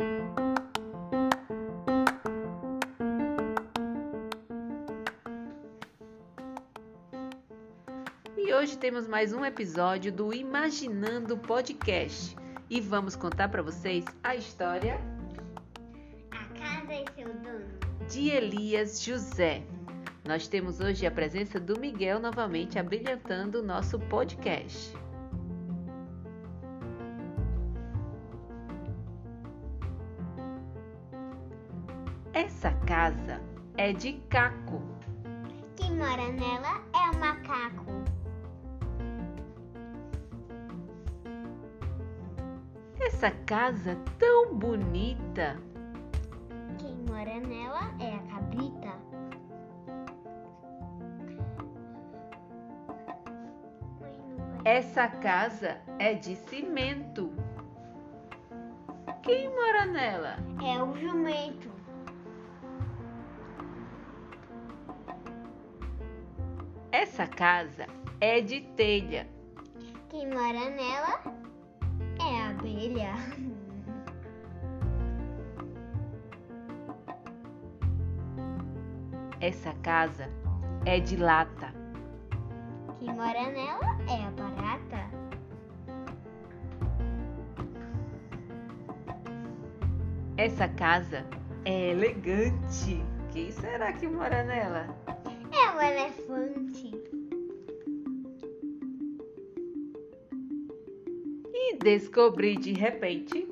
E hoje temos mais um episódio do Imaginando Podcast e vamos contar para vocês a história A casa e seu dono. de Elias José. Nós temos hoje a presença do Miguel novamente abrilhantando o nosso podcast. Essa casa é de caco. Quem mora nela é o macaco. Essa casa tão bonita. Quem mora nela é a cabrita. Essa casa é de cimento. Quem mora nela? É o jumento. Essa casa é de telha. Quem mora nela é a abelha. Essa casa é de lata. Quem mora nela é a barata. Essa casa é elegante. Quem será que mora nela? É o elefante. Descobri de repente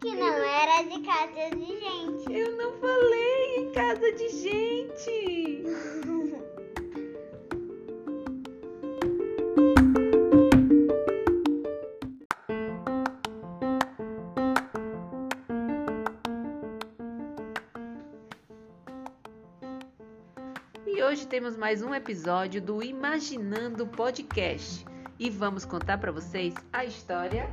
Que não era de casa de gente. Eu não falei em casa de gente. E hoje temos mais um episódio do Imaginando Podcast e vamos contar para vocês a história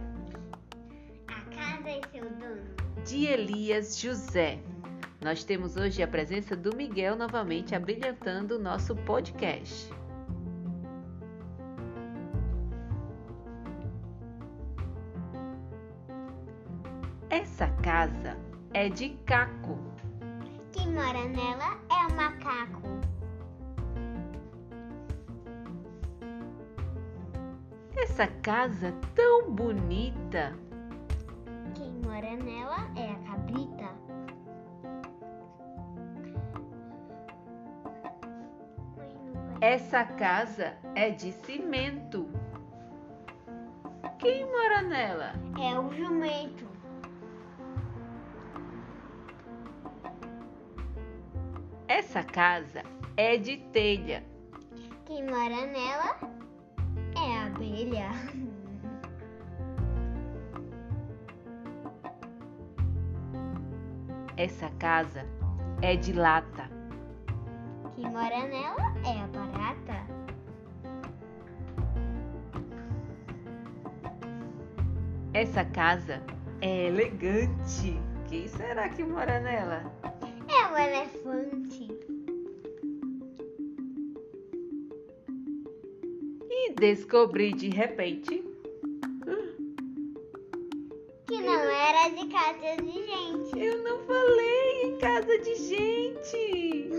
A casa e seu dono. de Elias José. Nós temos hoje a presença do Miguel novamente abrilhantando o nosso podcast. Essa casa é de caco. Quem mora nela é o macaco. Essa casa tão bonita. Quem mora nela é a cabrita. Essa casa é de cimento. Quem mora nela? É o jumento. Essa casa é de telha. Quem mora nela Essa casa é de lata. Quem mora nela é a barata. Essa casa é elegante. Quem será que mora nela? É o elefante. Descobri de repente Que não era de casa de gente. eu não falei em casa de gente.